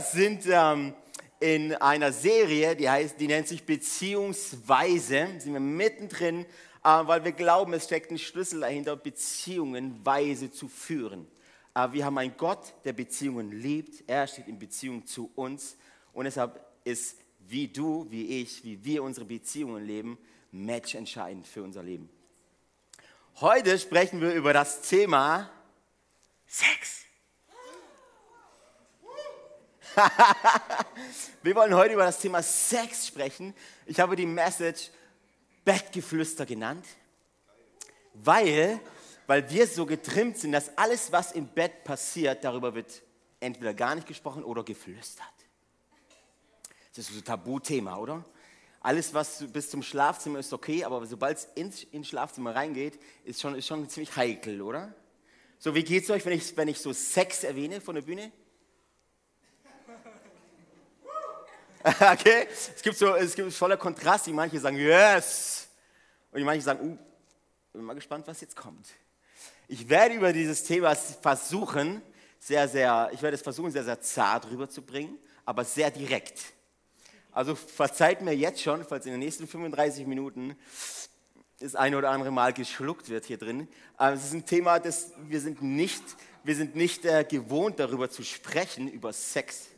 Sind ähm, in einer Serie, die heißt, die nennt sich Beziehungsweise. Sind wir mittendrin, äh, weil wir glauben, es steckt ein Schlüssel dahinter, Beziehungen weise zu führen. Äh, wir haben einen Gott, der Beziehungen liebt. Er steht in Beziehung zu uns und deshalb ist wie du, wie ich, wie wir unsere Beziehungen leben, matchentscheidend für unser Leben. Heute sprechen wir über das Thema Sex. wir wollen heute über das Thema Sex sprechen. Ich habe die Message Bettgeflüster genannt, weil, weil wir so getrimmt sind, dass alles, was im Bett passiert, darüber wird entweder gar nicht gesprochen oder geflüstert. Das ist so ein Tabuthema, oder? Alles, was bis zum Schlafzimmer ist okay, aber sobald es ins, ins Schlafzimmer reingeht, ist schon, ist schon ziemlich heikel, oder? So, wie geht es euch, wenn ich, wenn ich so Sex erwähne von der Bühne? okay? Es gibt so, es gibt voller Kontrast. Die manche sagen, yes. Und die manche sagen, uh, bin mal gespannt, was jetzt kommt. Ich werde über dieses Thema versuchen, sehr, sehr, ich werde es versuchen, sehr, sehr zart rüberzubringen, aber sehr direkt. Also verzeiht mir jetzt schon, falls in den nächsten 35 Minuten das eine oder andere Mal geschluckt wird hier drin. Es ist ein Thema, das wir sind nicht, wir sind nicht äh, gewohnt, darüber zu sprechen, über Sex.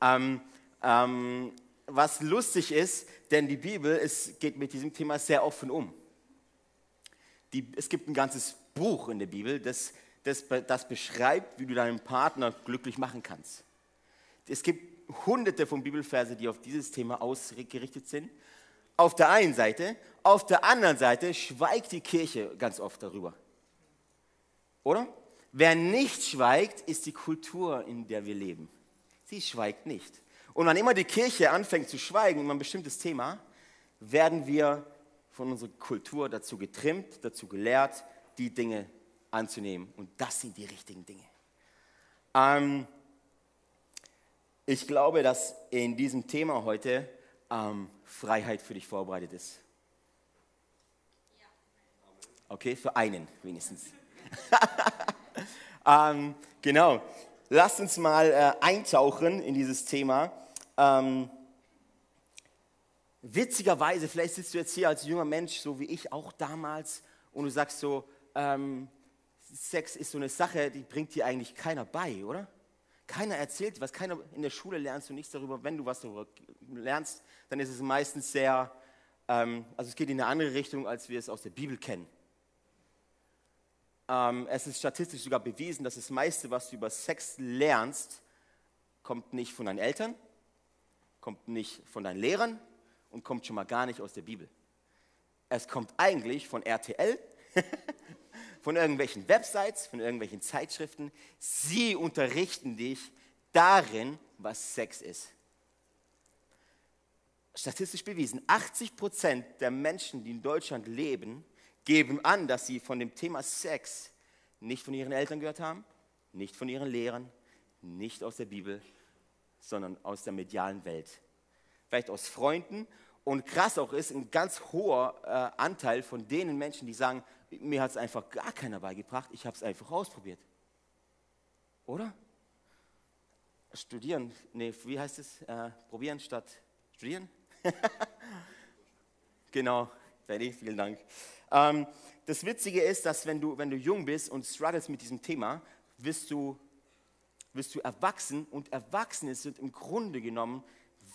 Ähm, ähm, was lustig ist, denn die Bibel ist, geht mit diesem Thema sehr offen um. Die, es gibt ein ganzes Buch in der Bibel, das, das, das beschreibt, wie du deinen Partner glücklich machen kannst. Es gibt hunderte von Bibelverse, die auf dieses Thema ausgerichtet sind. Auf der einen Seite, auf der anderen Seite schweigt die Kirche ganz oft darüber. Oder? Wer nicht schweigt, ist die Kultur, in der wir leben. Sie schweigt nicht. Und wann immer die Kirche anfängt zu schweigen über ein bestimmtes Thema, werden wir von unserer Kultur dazu getrimmt, dazu gelehrt, die Dinge anzunehmen. Und das sind die richtigen Dinge. Ähm, ich glaube, dass in diesem Thema heute ähm, Freiheit für dich vorbereitet ist. Okay, für einen wenigstens. ähm, genau. Lasst uns mal äh, eintauchen in dieses Thema. Ähm, witzigerweise, vielleicht sitzt du jetzt hier als junger Mensch, so wie ich auch damals, und du sagst so, ähm, Sex ist so eine Sache, die bringt dir eigentlich keiner bei, oder? Keiner erzählt was, keiner in der Schule lernst du nichts darüber. Wenn du was darüber lernst, dann ist es meistens sehr, ähm, also es geht in eine andere Richtung, als wir es aus der Bibel kennen. Ähm, es ist statistisch sogar bewiesen, dass das meiste, was du über Sex lernst, kommt nicht von deinen Eltern, kommt nicht von deinen Lehrern und kommt schon mal gar nicht aus der Bibel. Es kommt eigentlich von RTL, von irgendwelchen Websites, von irgendwelchen Zeitschriften. Sie unterrichten dich darin, was Sex ist. Statistisch bewiesen, 80 Prozent der Menschen, die in Deutschland leben, geben an, dass sie von dem Thema Sex nicht von ihren Eltern gehört haben, nicht von ihren Lehrern, nicht aus der Bibel, sondern aus der medialen Welt. Vielleicht aus Freunden. Und krass auch ist, ein ganz hoher äh, Anteil von denen Menschen, die sagen, mir hat es einfach gar keiner beigebracht, ich habe es einfach ausprobiert. Oder? Studieren, nee, wie heißt es? Äh, probieren statt studieren? genau, Betty, vielen Dank. Ähm, das Witzige ist, dass wenn du, wenn du jung bist und struggles mit diesem Thema, wirst du wirst du erwachsen und Erwachsene sind im Grunde genommen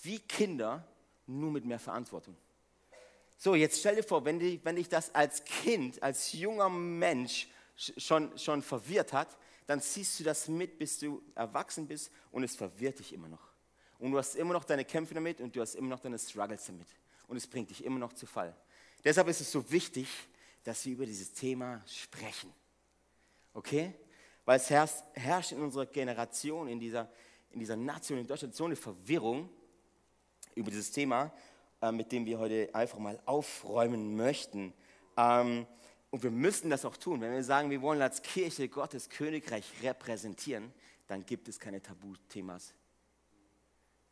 wie Kinder, nur mit mehr Verantwortung. So, jetzt stell dir vor, wenn, die, wenn dich das als Kind, als junger Mensch schon, schon verwirrt hat, dann ziehst du das mit, bis du erwachsen bist und es verwirrt dich immer noch. Und du hast immer noch deine Kämpfe damit und du hast immer noch deine Struggles damit. Und es bringt dich immer noch zu Fall. Deshalb ist es so wichtig, dass wir über dieses Thema sprechen. Okay? Weil es herrscht, herrscht in unserer Generation, in dieser, in dieser Nation, in Deutschland so eine Verwirrung über dieses Thema, äh, mit dem wir heute einfach mal aufräumen möchten. Ähm, und wir müssen das auch tun. Wenn wir sagen, wir wollen als Kirche Gottes Königreich repräsentieren, dann gibt es keine Tabuthemas.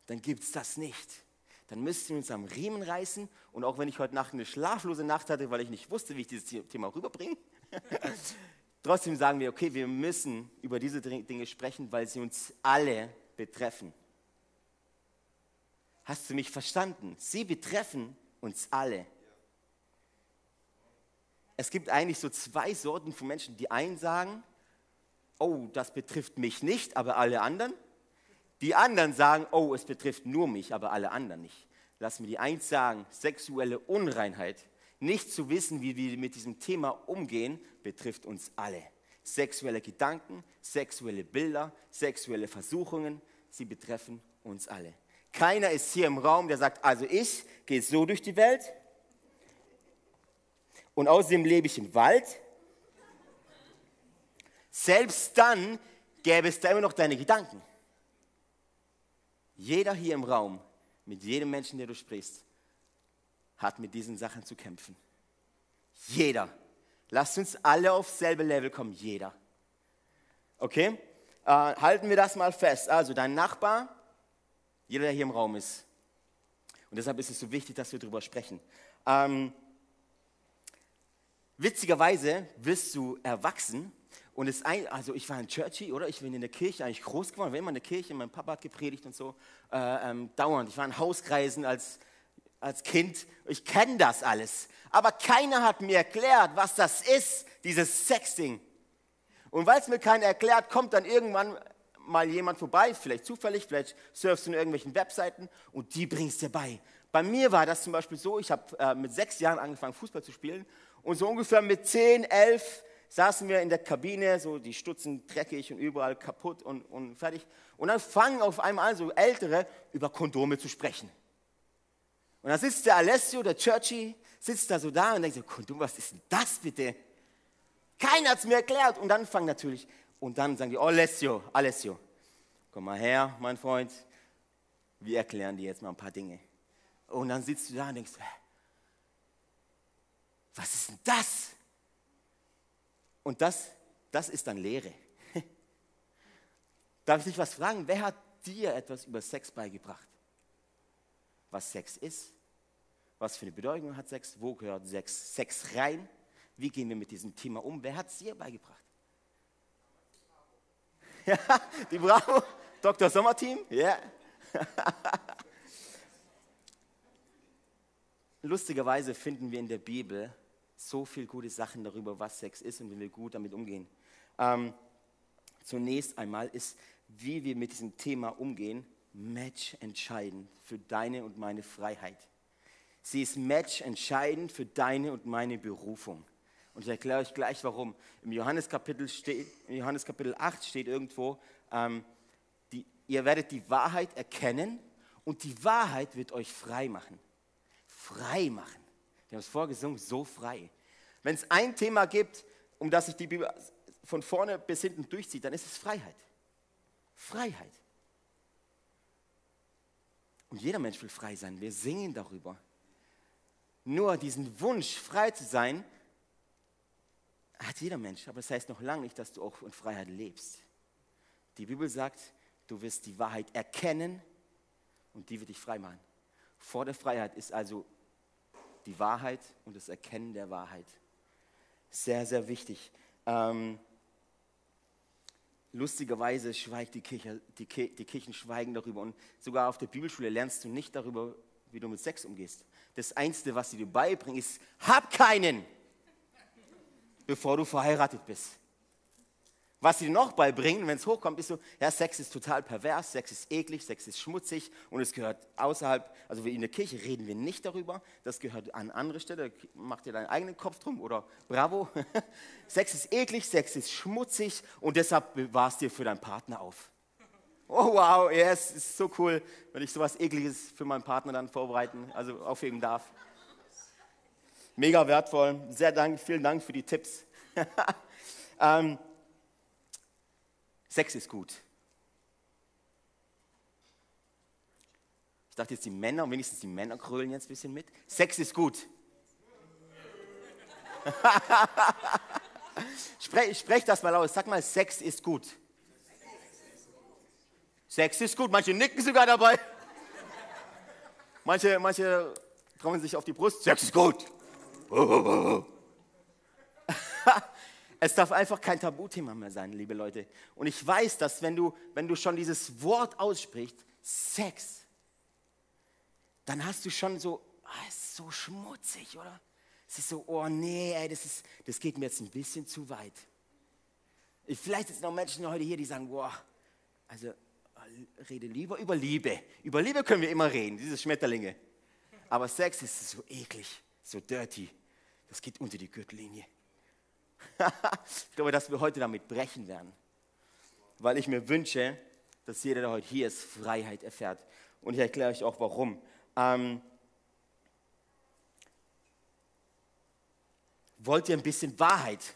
Dann gibt es das nicht. Dann müssen wir uns am Riemen reißen. Und auch wenn ich heute Nacht eine schlaflose Nacht hatte, weil ich nicht wusste, wie ich dieses Thema rüberbringe, Trotzdem sagen wir, okay, wir müssen über diese Dinge sprechen, weil sie uns alle betreffen. Hast du mich verstanden? Sie betreffen uns alle. Es gibt eigentlich so zwei Sorten von Menschen. Die einen sagen, oh, das betrifft mich nicht, aber alle anderen. Die anderen sagen, oh, es betrifft nur mich, aber alle anderen nicht. Lass mir die eins sagen, sexuelle Unreinheit, nicht zu wissen, wie wir mit diesem Thema umgehen, betrifft uns alle. Sexuelle Gedanken, sexuelle Bilder, sexuelle Versuchungen, sie betreffen uns alle. Keiner ist hier im Raum, der sagt, also ich gehe so durch die Welt und außerdem lebe ich im Wald. Selbst dann gäbe es da immer noch deine Gedanken. Jeder hier im Raum, mit jedem Menschen, der du sprichst, hat mit diesen Sachen zu kämpfen. Jeder. Lasst uns alle aufs selbe Level kommen, jeder. Okay? Äh, halten wir das mal fest. Also dein Nachbar, jeder, der hier im Raum ist. Und deshalb ist es so wichtig, dass wir darüber sprechen. Ähm, witzigerweise wirst du erwachsen und es ein, also ich war in Churchy, oder? Ich bin in der Kirche eigentlich groß geworden, war immer in der Kirche, mein Papa hat gepredigt und so, äh, ähm, dauernd. Ich war in Hauskreisen als, als Kind, ich kenne das alles. Aber keiner hat mir erklärt, was das ist, dieses Sexting. Und weil es mir keiner erklärt, kommt dann irgendwann mal jemand vorbei, vielleicht zufällig, vielleicht surfst du in irgendwelchen Webseiten und die bringst dir bei. Bei mir war das zum Beispiel so, ich habe äh, mit sechs Jahren angefangen, Fußball zu spielen und so ungefähr mit zehn, elf saßen wir in der Kabine, so die Stutzen dreckig und überall kaputt und, und fertig. Und dann fangen auf einmal so Ältere über Kondome zu sprechen. Und dann sitzt der Alessio, der Churchy, sitzt da so da und denkt so, Kondom, was ist denn das bitte? Keiner hat es mir erklärt. Und dann fangen natürlich, und dann sagen die, oh Alessio, Alessio, komm mal her, mein Freund, wir erklären dir jetzt mal ein paar Dinge. Und dann sitzt du da und denkst, was ist denn das? Und das, das ist dann Lehre. Darf ich dich was fragen? Wer hat dir etwas über Sex beigebracht? Was Sex ist? Was für eine Bedeutung hat Sex? Wo gehört Sex, Sex rein? Wie gehen wir mit diesem Thema um? Wer hat es dir beigebracht? Ja, die Bravo, Dr. Sommerteam, ja. Lustigerweise finden wir in der Bibel so viele gute Sachen darüber, was Sex ist und wie wir gut damit umgehen. Ähm, zunächst einmal ist, wie wir mit diesem Thema umgehen, Match entscheidend für deine und meine Freiheit. Sie ist Match entscheidend für deine und meine Berufung. Und ich erkläre euch gleich warum. Im Johannes Kapitel, steht, im Johannes Kapitel 8 steht irgendwo, ähm, die, ihr werdet die Wahrheit erkennen und die Wahrheit wird euch frei machen. Frei machen. Wir haben es vorgesungen, so frei. Wenn es ein Thema gibt, um das sich die Bibel von vorne bis hinten durchzieht, dann ist es Freiheit. Freiheit. Und jeder Mensch will frei sein. Wir singen darüber. Nur diesen Wunsch, frei zu sein, hat jeder Mensch. Aber das heißt noch lange nicht, dass du auch in Freiheit lebst. Die Bibel sagt, du wirst die Wahrheit erkennen und die wird dich frei machen. Vor der Freiheit ist also die Wahrheit und das Erkennen der Wahrheit. Sehr, sehr wichtig. Ähm, lustigerweise schweigt die Kirche, die, die Kirchen schweigen darüber und sogar auf der Bibelschule lernst du nicht darüber, wie du mit Sex umgehst. Das Einzige, was sie dir beibringen, ist, hab keinen, bevor du verheiratet bist. Was sie noch beibringen, wenn es hochkommt, ist so, ja, Sex ist total pervers, Sex ist eklig, Sex ist schmutzig und es gehört außerhalb, also in der Kirche reden wir nicht darüber, das gehört an andere Stelle, mach dir deinen eigenen Kopf drum oder bravo. Sex ist eklig, Sex ist schmutzig und deshalb bewahrst dir für deinen Partner auf. Oh wow, yes, ist so cool, wenn ich sowas ekliges für meinen Partner dann vorbereiten, also aufheben darf. Mega wertvoll, sehr dank, vielen Dank für die Tipps. ähm, Sex ist gut. Ich dachte jetzt die Männer, wenigstens die Männer krölen jetzt ein bisschen mit. Sex ist gut. sprech, sprech das mal aus. Sag mal, Sex ist gut. Sex ist gut. Manche nicken sogar dabei. Manche, manche trauen sich auf die Brust. Sex ist gut. Es darf einfach kein Tabuthema mehr sein, liebe Leute. Und ich weiß, dass wenn du, wenn du schon dieses Wort aussprichst, Sex, dann hast du schon so, ah, ist so schmutzig, oder? Es ist so, oh nee, ey, das, ist, das geht mir jetzt ein bisschen zu weit. Ich, vielleicht sind es noch Menschen heute hier, die sagen, boah, also rede lieber über Liebe. Über Liebe können wir immer reden, diese Schmetterlinge. Aber Sex ist so eklig, so dirty. Das geht unter die Gürtellinie. ich glaube, dass wir heute damit brechen werden. Weil ich mir wünsche, dass jeder, der heute hier ist, Freiheit erfährt. Und ich erkläre euch auch warum. Ähm, wollt ihr ein bisschen Wahrheit?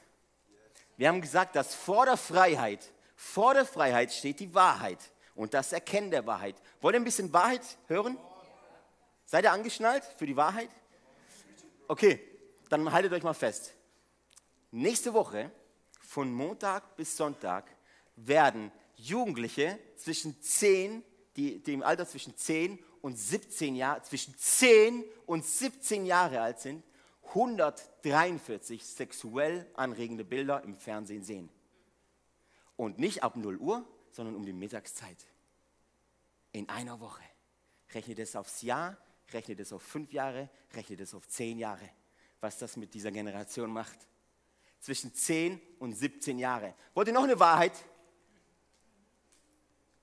Wir haben gesagt, dass vor der Freiheit, vor der Freiheit steht die Wahrheit und das Erkennen der Wahrheit. Wollt ihr ein bisschen Wahrheit hören? Seid ihr angeschnallt für die Wahrheit? Okay, dann haltet euch mal fest. Nächste Woche, von Montag bis Sonntag, werden Jugendliche zwischen 10, die, die im Alter zwischen 10 und 17 Jahre, zwischen 10 und 17 Jahre alt sind, 143 sexuell anregende Bilder im Fernsehen sehen. Und nicht ab 0 Uhr, sondern um die Mittagszeit. In einer Woche. Rechnet es aufs Jahr, rechnet es auf fünf Jahre, rechnet es auf zehn Jahre. Was das mit dieser Generation macht zwischen 10 und 17 Jahre. Wollt ihr noch eine Wahrheit?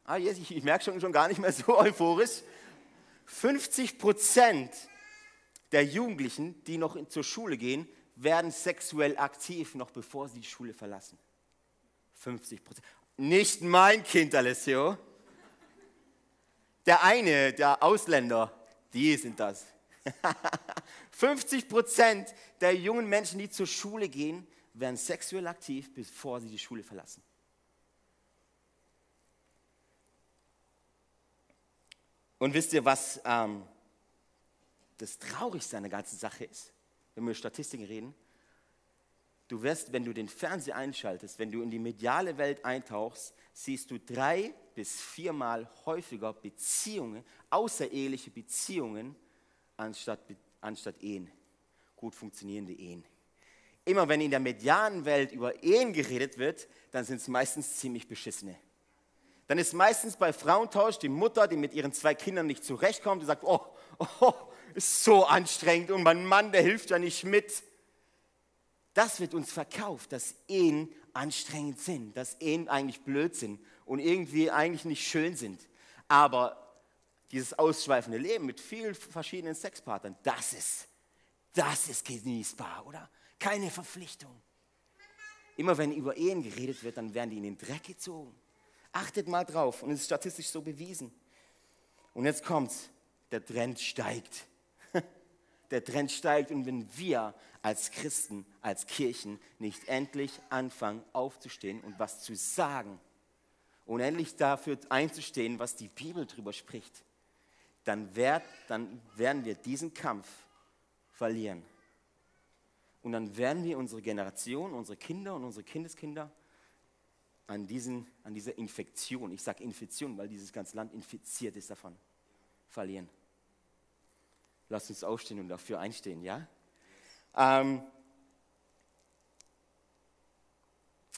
Ah, yes, ich, ich merke schon, schon gar nicht mehr so euphorisch. 50 Prozent der Jugendlichen, die noch in, zur Schule gehen, werden sexuell aktiv, noch bevor sie die Schule verlassen. 50 Prozent. Nicht mein Kind, Alessio. Der eine, der Ausländer, die sind das. 50 Prozent der jungen Menschen, die zur Schule gehen, werden sexuell aktiv, bevor sie die Schule verlassen. Und wisst ihr, was ähm, das Traurigste an der ganzen Sache ist, wenn wir über Statistiken reden? Du wirst, wenn du den Fernseher einschaltest, wenn du in die mediale Welt eintauchst, siehst du drei bis viermal häufiger Beziehungen, außereheliche Beziehungen, anstatt, anstatt Ehen, gut funktionierende Ehen immer wenn in der medianen Welt über Ehen geredet wird, dann sind es meistens ziemlich beschissene. Dann ist meistens bei Frauentausch die Mutter, die mit ihren zwei Kindern nicht zurechtkommt, die sagt, oh, oh, ist so anstrengend und mein Mann, der hilft ja nicht mit. Das wird uns verkauft, dass Ehen anstrengend sind, dass Ehen eigentlich blöd sind und irgendwie eigentlich nicht schön sind. Aber dieses ausschweifende Leben mit vielen verschiedenen Sexpartnern, das ist, das ist genießbar, oder? keine Verpflichtung. Immer wenn über Ehen geredet wird, dann werden die in den Dreck gezogen. Achtet mal drauf und es ist statistisch so bewiesen. Und jetzt kommt's, der Trend steigt. Der Trend steigt und wenn wir als Christen, als Kirchen nicht endlich anfangen aufzustehen und was zu sagen und endlich dafür einzustehen, was die Bibel darüber spricht, dann, werd, dann werden wir diesen Kampf verlieren. Und dann werden wir unsere Generation, unsere Kinder und unsere Kindeskinder an, diesen, an dieser Infektion, ich sage Infektion, weil dieses ganze Land infiziert ist davon, verlieren. Lasst uns aufstehen und dafür einstehen, ja? Ähm,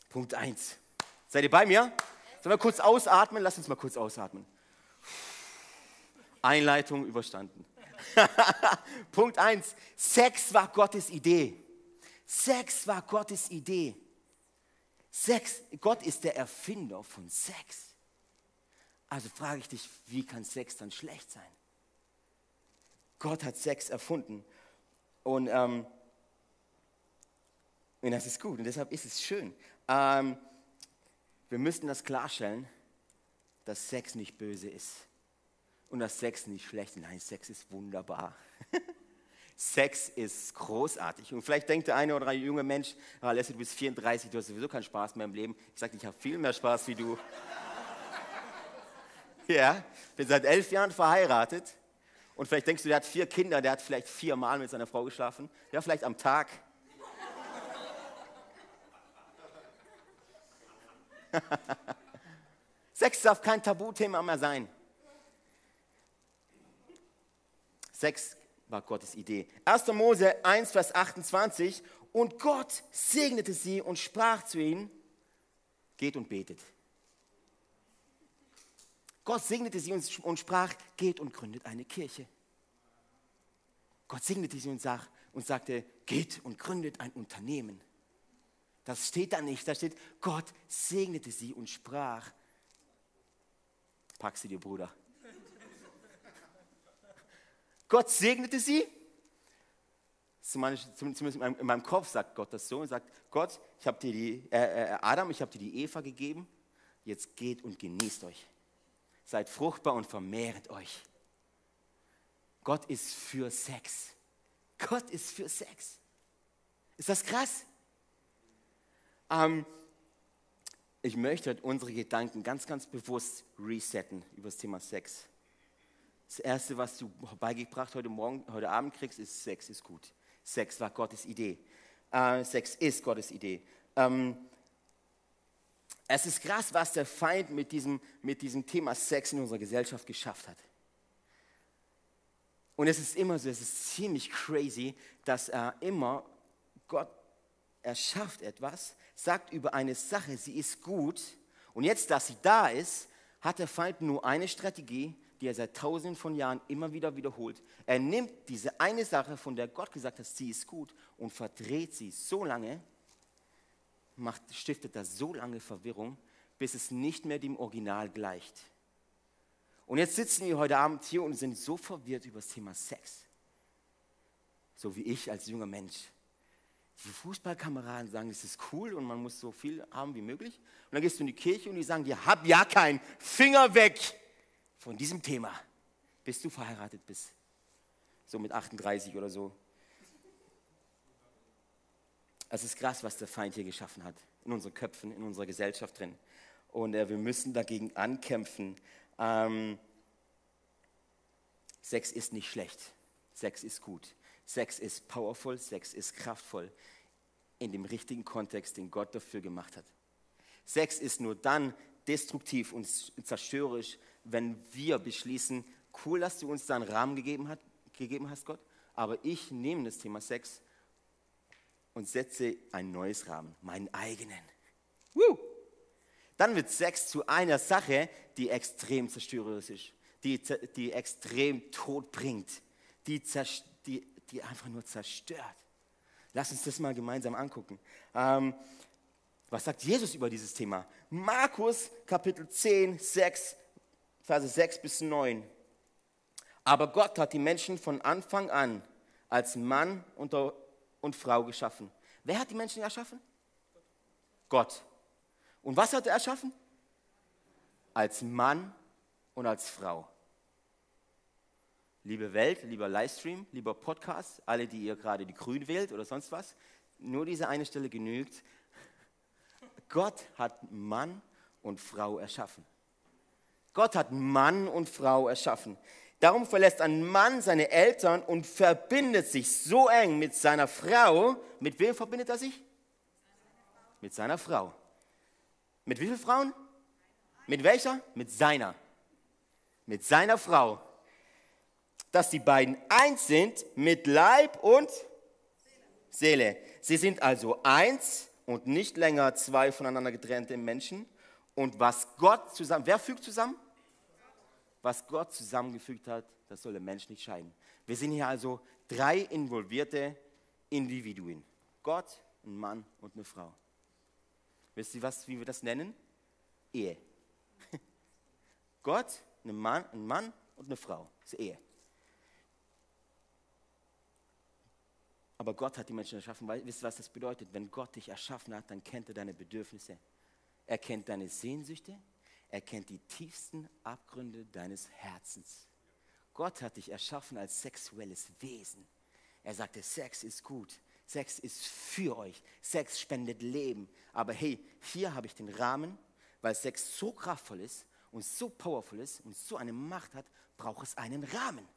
Punkt 1. Seid ihr bei mir? Sollen wir kurz ausatmen? Lasst uns mal kurz ausatmen. Einleitung überstanden. Punkt 1. Sex war Gottes Idee. Sex war Gottes Idee. Sex, Gott ist der Erfinder von Sex. Also frage ich dich, wie kann Sex dann schlecht sein? Gott hat Sex erfunden und, ähm, und das ist gut und deshalb ist es schön. Ähm, wir müssen das klarstellen, dass Sex nicht böse ist und dass Sex nicht schlecht ist. Nein, Sex ist wunderbar. Sex ist großartig. Und vielleicht denkt der eine oder andere junge Mensch, ah, Leslie, du bist 34, du hast sowieso keinen Spaß mehr im Leben. Ich sage, ich habe viel mehr Spaß wie du. ja, bin seit elf Jahren verheiratet. Und vielleicht denkst du, der hat vier Kinder, der hat vielleicht viermal mit seiner Frau geschlafen. Ja, vielleicht am Tag. Sex darf kein Tabuthema mehr sein. Sex war Gottes Idee. 1. Mose 1, Vers 28. Und Gott segnete sie und sprach zu ihnen, geht und betet. Gott segnete sie und sprach, geht und gründet eine Kirche. Gott segnete sie und, sag, und sagte, geht und gründet ein Unternehmen. Das steht da nicht, da steht, Gott segnete sie und sprach, pack sie dir, Bruder. Gott segnete sie. Zumindest in meinem Kopf sagt Gott das so und sagt, Gott, ich habe dir die, äh, äh, Adam, ich habe dir die Eva gegeben, jetzt geht und genießt euch. Seid fruchtbar und vermehret euch. Gott ist für Sex. Gott ist für Sex. Ist das krass? Ähm, ich möchte unsere Gedanken ganz, ganz bewusst resetten über das Thema Sex. Das Erste, was du beigebracht heute Morgen, heute Abend kriegst, ist Sex ist gut. Sex war Gottes Idee. Äh, Sex ist Gottes Idee. Ähm, es ist krass, was der Feind mit diesem, mit diesem Thema Sex in unserer Gesellschaft geschafft hat. Und es ist immer so, es ist ziemlich crazy, dass er immer, Gott erschafft etwas, sagt über eine Sache, sie ist gut. Und jetzt, dass sie da ist, hat der Feind nur eine Strategie, die er seit tausenden von Jahren immer wieder wiederholt. Er nimmt diese eine Sache, von der Gott gesagt hat, sie ist gut, und verdreht sie so lange, macht, stiftet das so lange Verwirrung, bis es nicht mehr dem Original gleicht. Und jetzt sitzen wir heute Abend hier und sind so verwirrt über das Thema Sex. So wie ich als junger Mensch. Die Fußballkameraden sagen, es ist cool und man muss so viel haben wie möglich. Und dann gehst du in die Kirche und die sagen dir, hab ja keinen Finger weg von diesem Thema, bis du verheiratet bist. So mit 38 oder so. Es ist krass, was der Feind hier geschaffen hat. In unseren Köpfen, in unserer Gesellschaft drin. Und äh, wir müssen dagegen ankämpfen. Ähm, Sex ist nicht schlecht. Sex ist gut. Sex ist powerful. Sex ist kraftvoll. In dem richtigen Kontext, den Gott dafür gemacht hat. Sex ist nur dann destruktiv und zerstörerisch, wenn wir beschließen, cool, dass du uns da einen Rahmen gegeben, hat, gegeben hast, Gott, aber ich nehme das Thema Sex und setze ein neues Rahmen, meinen eigenen. Woo! Dann wird Sex zu einer Sache, die extrem zerstörerisch ist, die, die extrem Tod bringt, die, die, die einfach nur zerstört. Lass uns das mal gemeinsam angucken. Ähm, was sagt Jesus über dieses Thema? Markus Kapitel 10, 6, Verse 6 bis 9. Aber Gott hat die Menschen von Anfang an als Mann und, Frau geschaffen. Wer hat die Menschen erschaffen? Gott. Und was hat er erschaffen? Als Mann und als Frau. Liebe Welt, lieber Livestream, lieber Podcast, alle, die ihr gerade die Grün wählt oder sonst was, nur diese eine Stelle genügt. Gott hat Mann und Frau erschaffen. Gott hat Mann und Frau erschaffen. Darum verlässt ein Mann seine Eltern und verbindet sich so eng mit seiner Frau. Mit wem verbindet er sich? Mit seiner Frau. Mit wie vielen Frauen? Mit welcher? Mit seiner. Mit seiner Frau. Dass die beiden eins sind mit Leib und Seele. Sie sind also eins und nicht länger zwei voneinander getrennte Menschen. Und was Gott zusammen, wer fügt zusammen? Was Gott zusammengefügt hat, das soll der Mensch nicht scheiden. Wir sind hier also drei involvierte Individuen. Gott, ein Mann und eine Frau. Wisst ihr, was, wie wir das nennen? Ehe. Gott, ein Mann, ein Mann und eine Frau. Das ist Ehe. Aber Gott hat die Menschen erschaffen. Weil, wisst ihr, was das bedeutet? Wenn Gott dich erschaffen hat, dann kennt er deine Bedürfnisse. Er kennt deine Sehnsüchte. Er kennt die tiefsten Abgründe deines Herzens. Gott hat dich erschaffen als sexuelles Wesen. Er sagte, Sex ist gut. Sex ist für euch. Sex spendet Leben. Aber hey, hier habe ich den Rahmen, weil Sex so kraftvoll ist und so powerful ist und so eine Macht hat, braucht es einen Rahmen.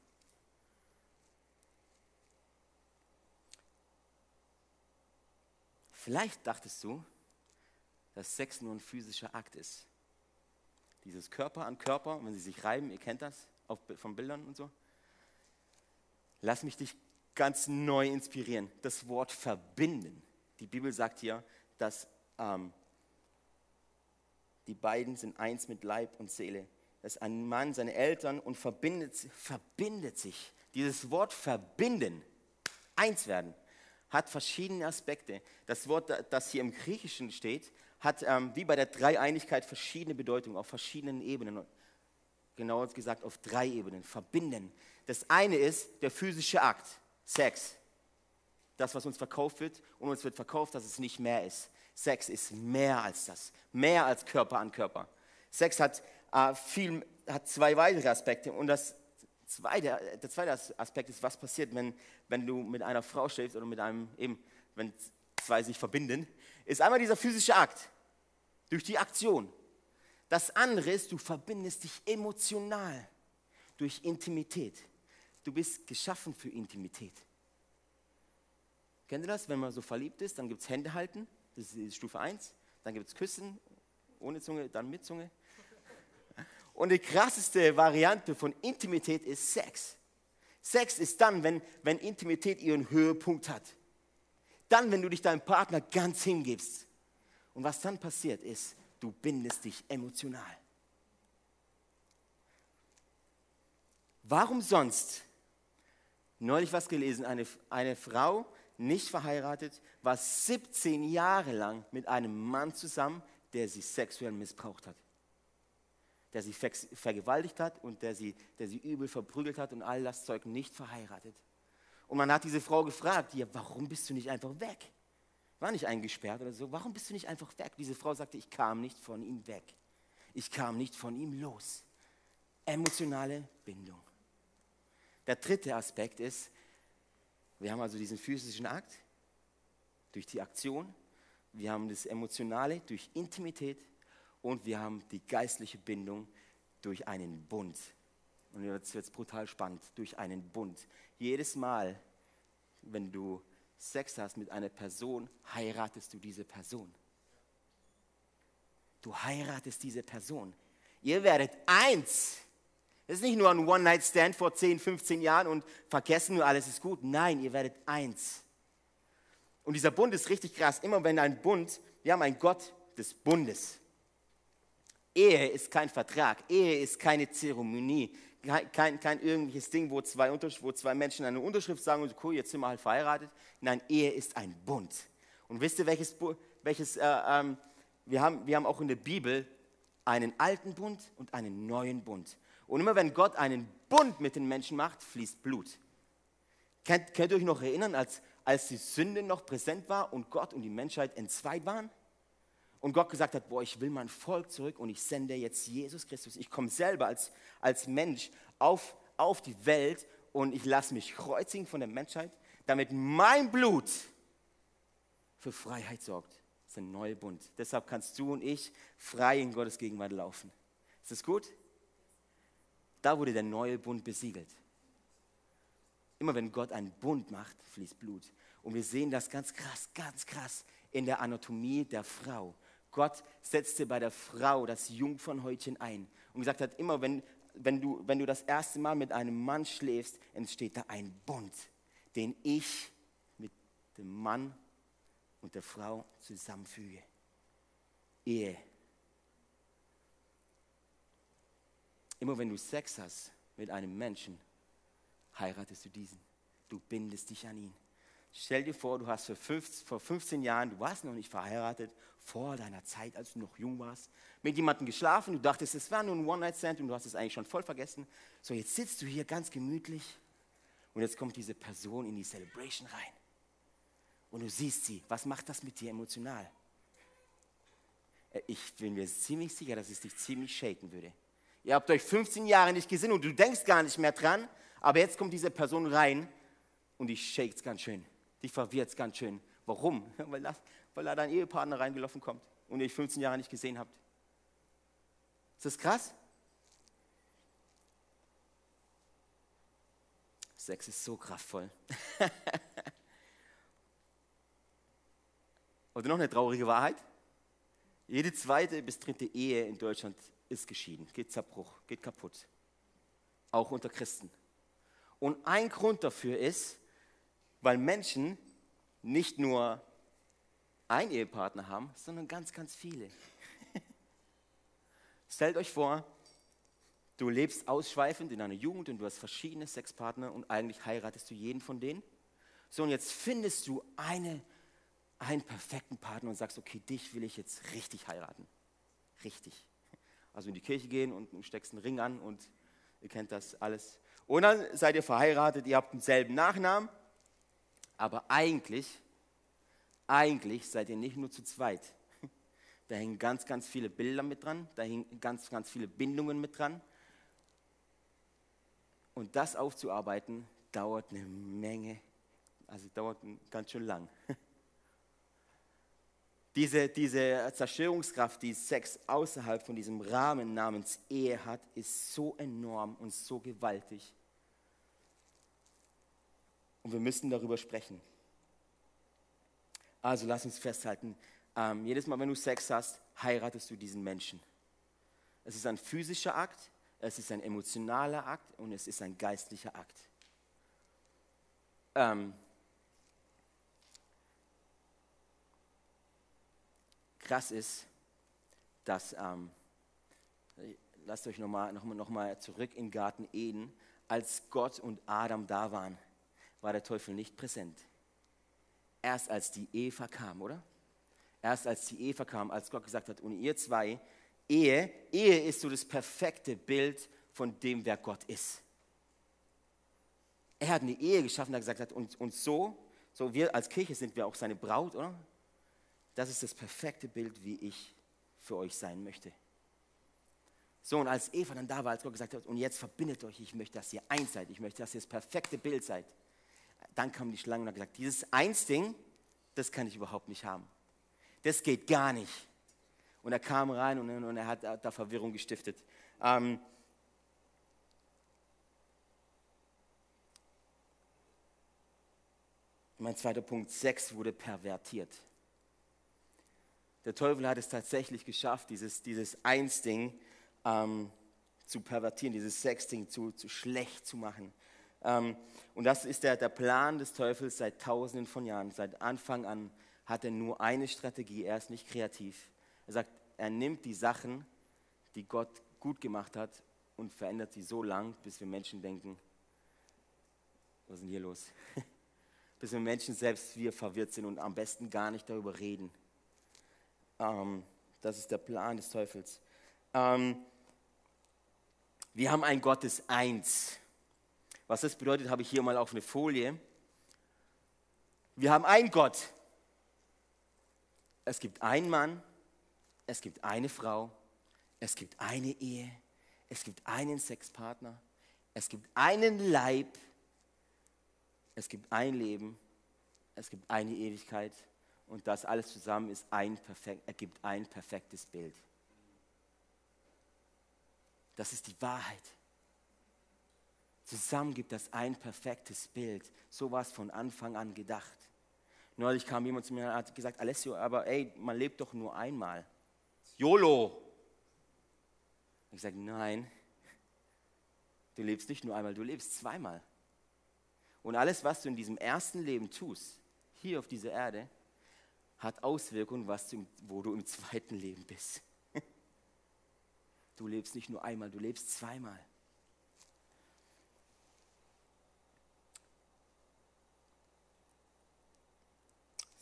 Vielleicht dachtest du, dass Sex nur ein physischer Akt ist. Dieses Körper an Körper, wenn sie sich reiben, ihr kennt das auf, von Bildern und so. Lass mich dich ganz neu inspirieren. Das Wort verbinden Die Bibel sagt hier, dass ähm, die beiden sind eins mit Leib und Seele. Dass ein Mann seine Eltern und verbindet, verbindet sich. Dieses Wort verbinden, eins werden, hat verschiedene Aspekte. Das Wort, das hier im Griechischen steht, hat ähm, wie bei der Dreieinigkeit verschiedene Bedeutungen auf verschiedenen Ebenen. Genauer gesagt auf drei Ebenen. Verbinden. Das eine ist der physische Akt, Sex. Das, was uns verkauft wird und uns wird verkauft, dass es nicht mehr ist. Sex ist mehr als das, mehr als Körper an Körper. Sex hat, äh, viel, hat zwei weitere Aspekte und das zweite, der zweite Aspekt ist, was passiert, wenn, wenn du mit einer Frau schläfst oder mit einem, eben, wenn zwei sich verbinden, ist einmal dieser physische Akt durch die Aktion. Das andere ist, du verbindest dich emotional durch Intimität. Du bist geschaffen für Intimität. Kennt ihr das? Wenn man so verliebt ist, dann gibt es Hände halten, das ist Stufe 1. Dann gibt es Küssen, ohne Zunge, dann mit Zunge. Und die krasseste Variante von Intimität ist Sex. Sex ist dann, wenn, wenn Intimität ihren Höhepunkt hat. Dann, wenn du dich deinem Partner ganz hingibst. Und was dann passiert ist, du bindest dich emotional. Warum sonst? Neulich was gelesen, eine, eine Frau, nicht verheiratet, war 17 Jahre lang mit einem Mann zusammen, der sie sexuell missbraucht hat. Der sie vergewaltigt hat und der sie, der sie übel verprügelt hat und all das Zeug nicht verheiratet. Und man hat diese Frau gefragt, ja, warum bist du nicht einfach weg? War nicht eingesperrt oder so. Warum bist du nicht einfach weg? Diese Frau sagte, ich kam nicht von ihm weg. Ich kam nicht von ihm los. Emotionale Bindung. Der dritte Aspekt ist, wir haben also diesen physischen Akt durch die Aktion, wir haben das Emotionale durch Intimität und wir haben die geistliche Bindung durch einen Bund. Und jetzt wird es brutal spannend, durch einen Bund. Jedes Mal, wenn du Sex hast mit einer Person, heiratest du diese Person. Du heiratest diese Person. Ihr werdet eins. Es ist nicht nur ein One-Night-Stand vor 10, 15 Jahren und vergessen nur, alles ist gut. Nein, ihr werdet eins. Und dieser Bund ist richtig krass. Immer wenn ein Bund, wir haben einen Gott des Bundes. Ehe ist kein Vertrag, Ehe ist keine Zeremonie, kein, kein, kein irgendwelches Ding, wo zwei, wo zwei Menschen eine Unterschrift sagen und cool, jetzt sind wir halt verheiratet. Nein, Ehe ist ein Bund. Und wisst ihr, welches, welches äh, ähm, wir, haben, wir haben auch in der Bibel einen alten Bund und einen neuen Bund. Und immer wenn Gott einen Bund mit den Menschen macht, fließt Blut. Könnt, könnt ihr euch noch erinnern, als, als die Sünde noch präsent war und Gott und die Menschheit entzweit waren? Und Gott gesagt hat, boah, ich will mein Volk zurück und ich sende jetzt Jesus Christus. Ich komme selber als, als Mensch auf, auf die Welt und ich lasse mich kreuzigen von der Menschheit, damit mein Blut für Freiheit sorgt. Das ist ein neuer Bund. Deshalb kannst du und ich frei in Gottes Gegenwart laufen. Ist das gut? Da wurde der neue Bund besiegelt. Immer wenn Gott einen Bund macht, fließt Blut. Und wir sehen das ganz krass, ganz krass in der Anatomie der Frau. Gott setzte bei der Frau das Jungfernhäutchen ein und gesagt hat, immer wenn, wenn, du, wenn du das erste Mal mit einem Mann schläfst, entsteht da ein Bund, den ich mit dem Mann und der Frau zusammenfüge. Ehe. Immer wenn du Sex hast mit einem Menschen, heiratest du diesen. Du bindest dich an ihn. Stell dir vor, du hast für 15, vor 15 Jahren, du warst noch nicht verheiratet, vor deiner Zeit, als du noch jung warst, mit jemandem geschlafen, du dachtest, es war nur ein One-Night-Stand und du hast es eigentlich schon voll vergessen. So, jetzt sitzt du hier ganz gemütlich und jetzt kommt diese Person in die Celebration rein. Und du siehst sie. Was macht das mit dir emotional? Äh, ich bin mir ziemlich sicher, dass es dich ziemlich shaken würde. Ihr habt euch 15 Jahre nicht gesehen und du denkst gar nicht mehr dran, aber jetzt kommt diese Person rein und die shakes ganz schön. Die verwirrt ganz schön. Warum? Weil, das, weil da dein Ehepartner reingelaufen kommt und ihr euch 15 Jahre nicht gesehen habt. Ist das krass? Sex ist so kraftvoll. Oder noch eine traurige Wahrheit. Jede zweite bis dritte Ehe in Deutschland ist geschieden, geht Zerbruch, geht kaputt. Auch unter Christen. Und ein Grund dafür ist, weil Menschen nicht nur einen Ehepartner haben, sondern ganz, ganz viele. Stellt euch vor, du lebst ausschweifend in deiner Jugend und du hast verschiedene Sexpartner und eigentlich heiratest du jeden von denen. So, und jetzt findest du eine, einen perfekten Partner und sagst, okay, dich will ich jetzt richtig heiraten. Richtig. Also in die Kirche gehen und steckst einen Ring an und ihr kennt das alles. Und dann seid ihr verheiratet, ihr habt denselben Nachnamen, aber eigentlich, eigentlich seid ihr nicht nur zu zweit. Da hängen ganz, ganz viele Bilder mit dran, da hängen ganz, ganz viele Bindungen mit dran. Und das aufzuarbeiten, dauert eine Menge, also dauert ganz schön lang. Diese, diese Zerstörungskraft, die Sex außerhalb von diesem Rahmen namens Ehe hat, ist so enorm und so gewaltig. Und wir müssen darüber sprechen. Also lass uns festhalten, ähm, jedes Mal, wenn du Sex hast, heiratest du diesen Menschen. Es ist ein physischer Akt, es ist ein emotionaler Akt und es ist ein geistlicher Akt. Ähm, krass ist, dass, ähm, lasst euch nochmal noch mal, noch mal zurück in Garten Eden, als Gott und Adam da waren, war der Teufel nicht präsent. Erst als die Eva kam, oder? Erst als die Eva kam, als Gott gesagt hat, und ihr zwei, Ehe, Ehe ist so das perfekte Bild von dem, wer Gott ist. Er hat eine Ehe geschaffen, er gesagt hat, und, und so, so wir als Kirche sind wir auch seine Braut, oder? das ist das perfekte Bild, wie ich für euch sein möchte. So, und als Eva dann da war, als Gott gesagt hat, und jetzt verbindet euch, ich möchte, dass ihr eins seid, ich möchte, dass ihr das perfekte Bild seid. Dann kam die Schlange und hat gesagt, dieses Eins-Ding, das kann ich überhaupt nicht haben. Das geht gar nicht. Und er kam rein und, und er hat da Verwirrung gestiftet. Ähm, mein zweiter Punkt, Sex wurde pervertiert. Der Teufel hat es tatsächlich geschafft, dieses, dieses Eins-Ding ähm, zu pervertieren, dieses Sex-Ding zu, zu schlecht zu machen. Ähm, und das ist der, der Plan des Teufels seit tausenden von Jahren. Seit Anfang an hat er nur eine Strategie. Er ist nicht kreativ. Er sagt, er nimmt die Sachen, die Gott gut gemacht hat und verändert sie so lang, bis wir Menschen denken, was ist denn hier los? bis wir Menschen selbst wir verwirrt sind und am besten gar nicht darüber reden. Ähm, das ist der Plan des Teufels. Ähm, wir haben ein Gottes Eins. Was das bedeutet, habe ich hier mal auf eine Folie. Wir haben einen Gott. Es gibt einen Mann, es gibt eine Frau, es gibt eine Ehe, es gibt einen Sexpartner, es gibt einen Leib, es gibt ein Leben, es gibt eine Ewigkeit und das alles zusammen ist ein perfekt, ergibt ein perfektes Bild. Das ist die Wahrheit. Zusammen gibt das ein perfektes Bild. So war es von Anfang an gedacht. Neulich kam jemand zu mir und hat gesagt, Alessio, aber ey, man lebt doch nur einmal. YOLO. Ich sage, nein, du lebst nicht nur einmal, du lebst zweimal. Und alles, was du in diesem ersten Leben tust, hier auf dieser Erde, hat Auswirkungen, was du, wo du im zweiten Leben bist. Du lebst nicht nur einmal, du lebst zweimal.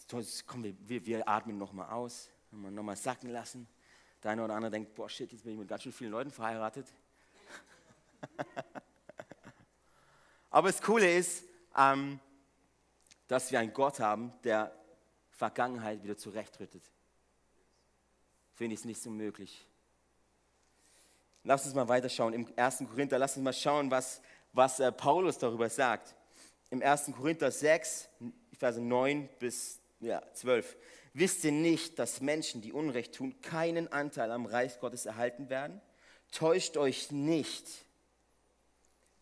Komm, wir, wir, atmen nochmal aus, nochmal sacken lassen. Der eine oder andere denkt, boah, shit, jetzt bin ich mit ganz schön vielen Leuten verheiratet. Aber das Coole ist, ähm, dass wir einen Gott haben, der Vergangenheit wieder zurechtrüttet. Finde ich es nicht so möglich. Lass uns mal weiterschauen. Im 1. Korinther, lass uns mal schauen, was, was äh, Paulus darüber sagt. Im 1. Korinther 6, Verse 9 bis ja, 12. Wisst ihr nicht, dass Menschen, die Unrecht tun, keinen Anteil am Reich Gottes erhalten werden? Täuscht euch nicht.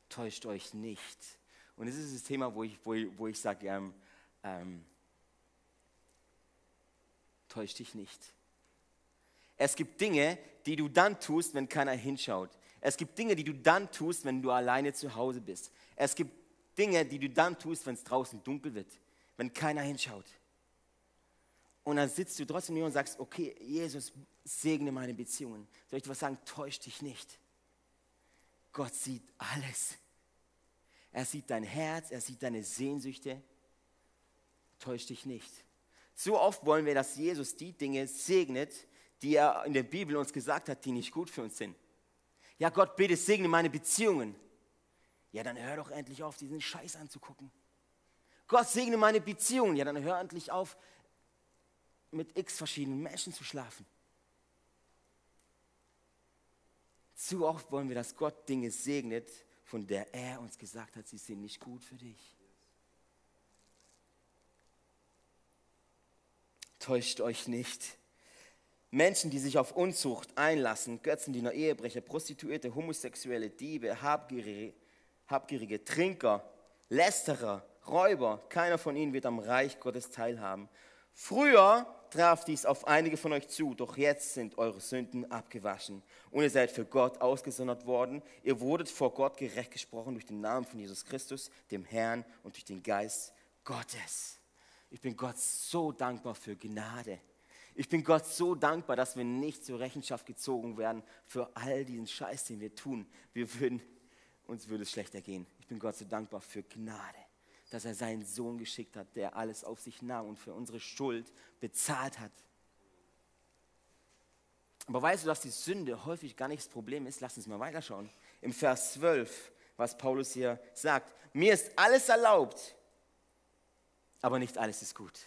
Täuscht euch nicht. Und das ist das Thema, wo ich, wo ich, wo ich sage, ähm, ähm, täusch dich nicht. Es gibt Dinge, die du dann tust, wenn keiner hinschaut. Es gibt Dinge, die du dann tust, wenn du alleine zu Hause bist. Es gibt Dinge, die du dann tust, wenn es draußen dunkel wird, wenn keiner hinschaut. Und dann sitzt du trotzdem hier und sagst, okay, Jesus, segne meine Beziehungen. Soll ich dir was sagen? Täusch dich nicht. Gott sieht alles. Er sieht dein Herz, er sieht deine Sehnsüchte. Täusch dich nicht. So oft wollen wir, dass Jesus die Dinge segnet, die er in der Bibel uns gesagt hat, die nicht gut für uns sind. Ja, Gott, bitte segne meine Beziehungen. Ja, dann hör doch endlich auf, diesen Scheiß anzugucken. Gott segne meine Beziehungen. Ja, dann hör endlich auf, mit x verschiedenen Menschen zu schlafen. Zu oft wollen wir, dass Gott Dinge segnet, von der er uns gesagt hat, sie sind nicht gut für dich. Täuscht euch nicht. Menschen, die sich auf Unzucht einlassen, Götzendiener, Ehebrecher, Prostituierte, Homosexuelle, Diebe, Habgierige, Habgierige, Trinker, Lästerer, Räuber, keiner von ihnen wird am Reich Gottes teilhaben. Früher traf dies auf einige von euch zu, doch jetzt sind eure Sünden abgewaschen und ihr seid für Gott ausgesondert worden. Ihr wurdet vor Gott gerecht gesprochen durch den Namen von Jesus Christus, dem Herrn und durch den Geist Gottes. Ich bin Gott so dankbar für Gnade. Ich bin Gott so dankbar, dass wir nicht zur Rechenschaft gezogen werden für all diesen Scheiß, den wir tun. Wir würden, uns würde es schlechter gehen. Ich bin Gott so dankbar für Gnade dass er seinen Sohn geschickt hat, der alles auf sich nahm und für unsere Schuld bezahlt hat. Aber weißt du, dass die Sünde häufig gar nicht das Problem ist? Lass uns mal weiterschauen. Im Vers 12, was Paulus hier sagt. Mir ist alles erlaubt, aber nicht alles ist gut.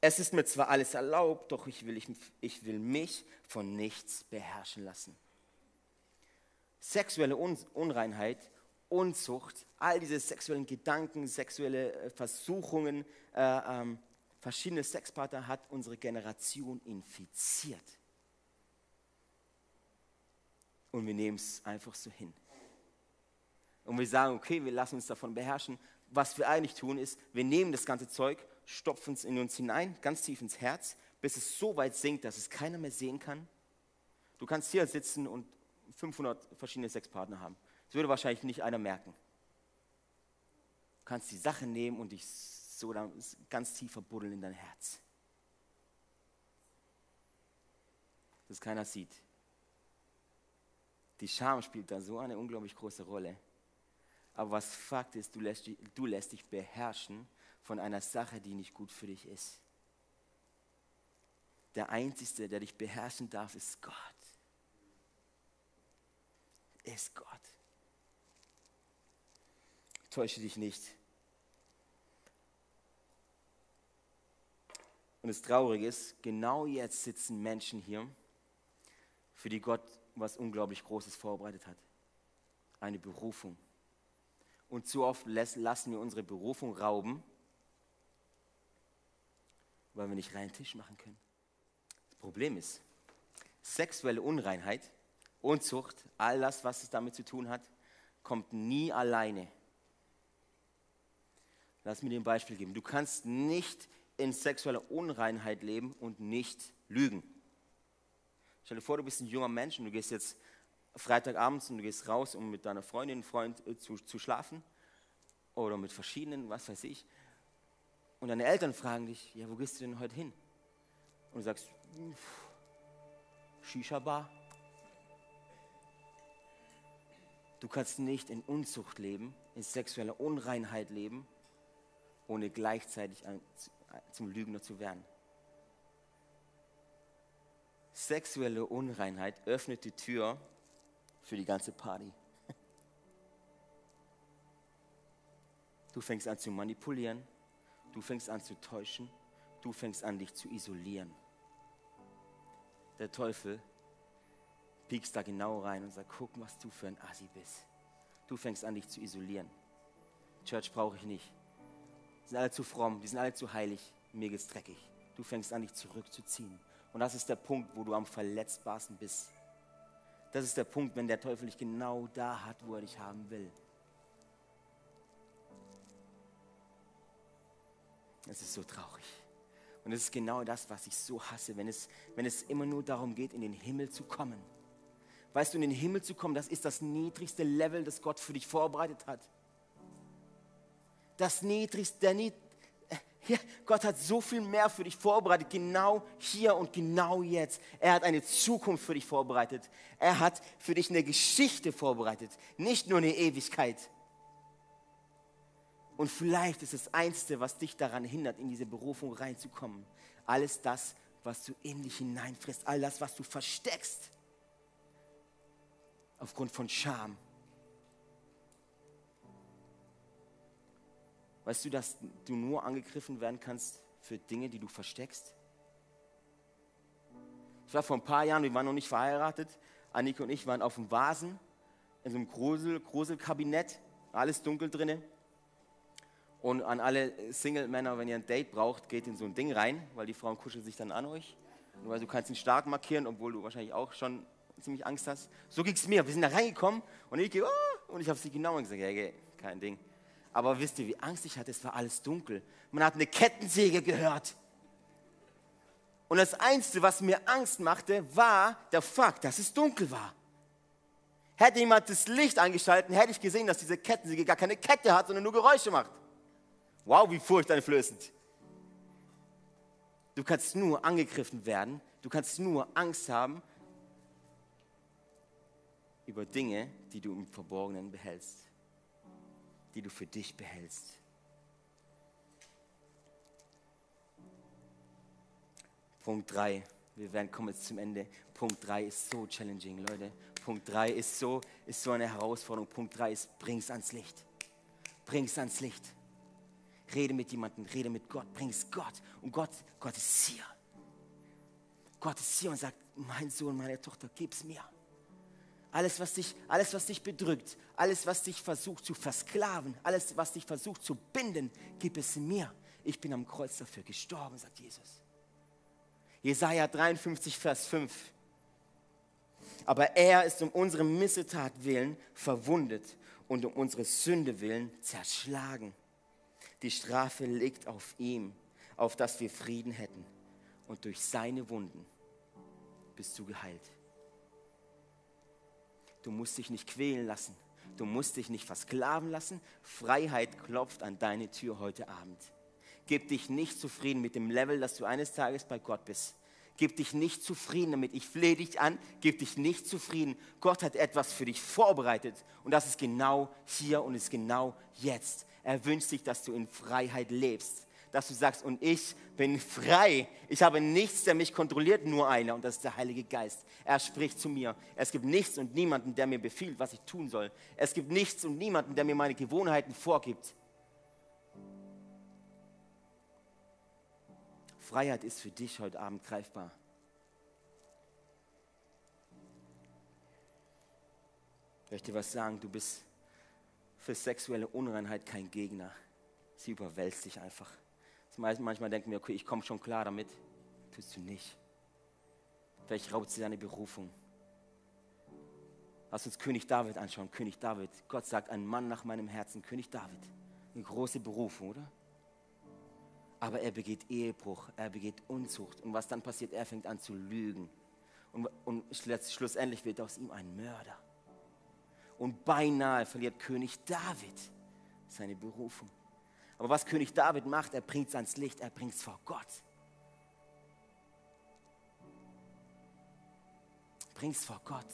Es ist mir zwar alles erlaubt, doch ich will, ich, ich will mich von nichts beherrschen lassen. Sexuelle Unreinheit Unzucht, all diese sexuellen Gedanken, sexuelle äh, Versuchungen, äh, ähm, verschiedene Sexpartner hat unsere Generation infiziert. Und wir nehmen es einfach so hin. Und wir sagen, okay, wir lassen uns davon beherrschen. Was wir eigentlich tun, ist, wir nehmen das ganze Zeug, stopfen es in uns hinein, ganz tief ins Herz, bis es so weit sinkt, dass es keiner mehr sehen kann. Du kannst hier sitzen und 500 verschiedene Sexpartner haben. Würde wahrscheinlich nicht einer merken. Du kannst die Sache nehmen und dich so ganz tief verbuddeln in dein Herz. Dass keiner sieht. Die Scham spielt da so eine unglaublich große Rolle. Aber was Fakt ist, du lässt, du lässt dich beherrschen von einer Sache, die nicht gut für dich ist. Der Einzige, der dich beherrschen darf, ist Gott. Ist Gott täusche dich nicht. Und das Traurige ist, genau jetzt sitzen Menschen hier, für die Gott was unglaublich Großes vorbereitet hat. Eine Berufung. Und zu oft lassen wir unsere Berufung rauben, weil wir nicht reinen Tisch machen können. Das Problem ist, sexuelle Unreinheit, Unzucht, all das, was es damit zu tun hat, kommt nie alleine Lass mir dir ein Beispiel geben. Du kannst nicht in sexueller Unreinheit leben und nicht lügen. Stell dir vor, du bist ein junger Mensch und du gehst jetzt Freitagabends und du gehst raus, um mit deiner Freundin, Freund äh, zu, zu schlafen oder mit verschiedenen, was weiß ich. Und deine Eltern fragen dich, ja, wo gehst du denn heute hin? Und du sagst, Shisha-Bar. Du kannst nicht in Unzucht leben, in sexueller Unreinheit leben ohne gleichzeitig zum Lügner zu werden. Sexuelle Unreinheit öffnet die Tür für die ganze Party. Du fängst an zu manipulieren, du fängst an zu täuschen, du fängst an dich zu isolieren. Der Teufel piekst da genau rein und sagt, guck, was du für ein Assi bist. Du fängst an, dich zu isolieren. Church brauche ich nicht. Die sind alle zu fromm, die sind alle zu heilig. Mir geht's dreckig. Du fängst an, dich zurückzuziehen. Und das ist der Punkt, wo du am verletzbarsten bist. Das ist der Punkt, wenn der Teufel dich genau da hat, wo er dich haben will. Es ist so traurig. Und es ist genau das, was ich so hasse, wenn es, wenn es immer nur darum geht, in den Himmel zu kommen. Weißt du, in den Himmel zu kommen, das ist das niedrigste Level, das Gott für dich vorbereitet hat das Niedrigste, der Nied Ja, Gott hat so viel mehr für dich vorbereitet, genau hier und genau jetzt. Er hat eine Zukunft für dich vorbereitet. Er hat für dich eine Geschichte vorbereitet, nicht nur eine Ewigkeit. Und vielleicht ist das Einzige, was dich daran hindert, in diese Berufung reinzukommen, alles das, was du in dich hineinfrisst, all das, was du versteckst, aufgrund von Scham. Weißt du, dass du nur angegriffen werden kannst für Dinge, die du versteckst? Ich war vor ein paar Jahren, wir waren noch nicht verheiratet, Annika und ich waren auf dem Vasen in so einem Grusel, Gruselkabinett, alles dunkel drinne. Und an alle Single-Männer, wenn ihr ein Date braucht, geht in so ein Ding rein, weil die Frauen kuscheln sich dann an euch. Und weil du kannst ihn stark markieren, obwohl du wahrscheinlich auch schon ziemlich Angst hast. So ging es mir. Wir sind da reingekommen und ich gehe, oh, und ich habe sie genau gesagt, ja, kein Ding. Aber wisst ihr, wie Angst ich hatte? Es war alles dunkel. Man hat eine Kettensäge gehört. Und das Einzige, was mir Angst machte, war der Fakt, dass es dunkel war. Hätte jemand das Licht angeschaltet, hätte ich gesehen, dass diese Kettensäge gar keine Kette hat, sondern nur Geräusche macht. Wow, wie furchteinflößend. Du kannst nur angegriffen werden, du kannst nur Angst haben über Dinge, die du im Verborgenen behältst, die du für dich behältst. Punkt 3. Wir werden kommen jetzt zum Ende. Punkt 3 ist so challenging, Leute. Punkt 3 ist so, ist so eine Herausforderung. Punkt 3 ist, bring's ans Licht. Bring's ans Licht. Rede mit jemandem, rede mit Gott, bring es Gott. Und Gott, Gott ist hier. Gott ist hier und sagt, mein Sohn, meine Tochter, gib's mir. Alles was, dich, alles, was dich bedrückt, alles, was dich versucht zu versklaven, alles, was dich versucht zu binden, gib es mir. Ich bin am Kreuz dafür gestorben, sagt Jesus. Jesaja 53, Vers 5. Aber er ist um unsere Missetat willen verwundet und um unsere Sünde willen zerschlagen. Die Strafe liegt auf ihm, auf dass wir Frieden hätten. Und durch seine Wunden bist du geheilt. Du musst dich nicht quälen lassen. Du musst dich nicht versklaven lassen. Freiheit klopft an deine Tür heute Abend. Gib dich nicht zufrieden mit dem Level, dass du eines Tages bei Gott bist. Gib dich nicht zufrieden damit. Ich flehe dich an, gib dich nicht zufrieden. Gott hat etwas für dich vorbereitet und das ist genau hier und ist genau jetzt. Er wünscht sich, dass du in Freiheit lebst. Dass du sagst, und ich bin frei. Ich habe nichts, der mich kontrolliert, nur einer, und das ist der Heilige Geist. Er spricht zu mir. Es gibt nichts und niemanden, der mir befiehlt, was ich tun soll. Es gibt nichts und niemanden, der mir meine Gewohnheiten vorgibt. Freiheit ist für dich heute Abend greifbar. Ich möchte was sagen, du bist für sexuelle Unreinheit kein Gegner. Sie überwältigt dich einfach. Manchmal denken wir, okay, ich komme schon klar damit. Tust du nicht. Vielleicht raubt sie deine Berufung. Lass uns König David anschauen. König David. Gott sagt, ein Mann nach meinem Herzen, König David. Eine große Berufung, oder? Aber er begeht Ehebruch, er begeht Unzucht. Und was dann passiert? Er fängt an zu lügen. Und, und schlussendlich wird aus ihm ein Mörder und beinahe verliert König David seine Berufung. Aber was König David macht, er bringt es ans Licht, er bringt es vor Gott. Bring es vor Gott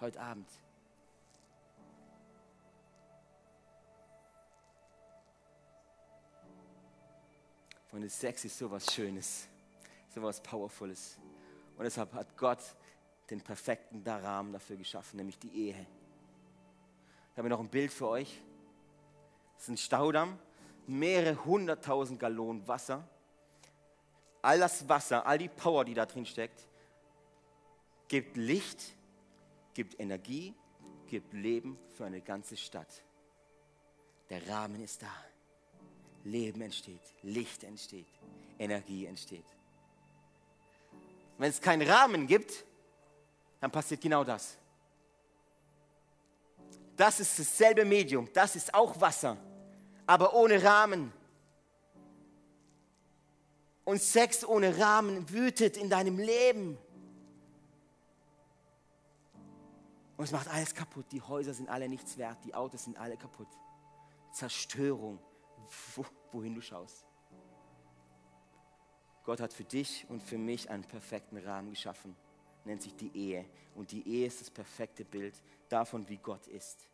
heute Abend. Freunde, Sex ist sowas Schönes, sowas Powerfules. Und deshalb hat Gott den perfekten Rahmen dafür geschaffen, nämlich die Ehe habe noch ein Bild für euch. Das ist ein Staudamm, mehrere hunderttausend Gallonen Wasser. All das Wasser, all die Power, die da drin steckt, gibt Licht, gibt Energie, gibt Leben für eine ganze Stadt. Der Rahmen ist da. Leben entsteht, Licht entsteht, Energie entsteht. Wenn es keinen Rahmen gibt, dann passiert genau das. Das ist dasselbe Medium, das ist auch Wasser, aber ohne Rahmen. Und Sex ohne Rahmen wütet in deinem Leben. Und es macht alles kaputt. Die Häuser sind alle nichts wert, die Autos sind alle kaputt. Zerstörung, wo, wohin du schaust. Gott hat für dich und für mich einen perfekten Rahmen geschaffen, nennt sich die Ehe. Und die Ehe ist das perfekte Bild davon, wie Gott ist.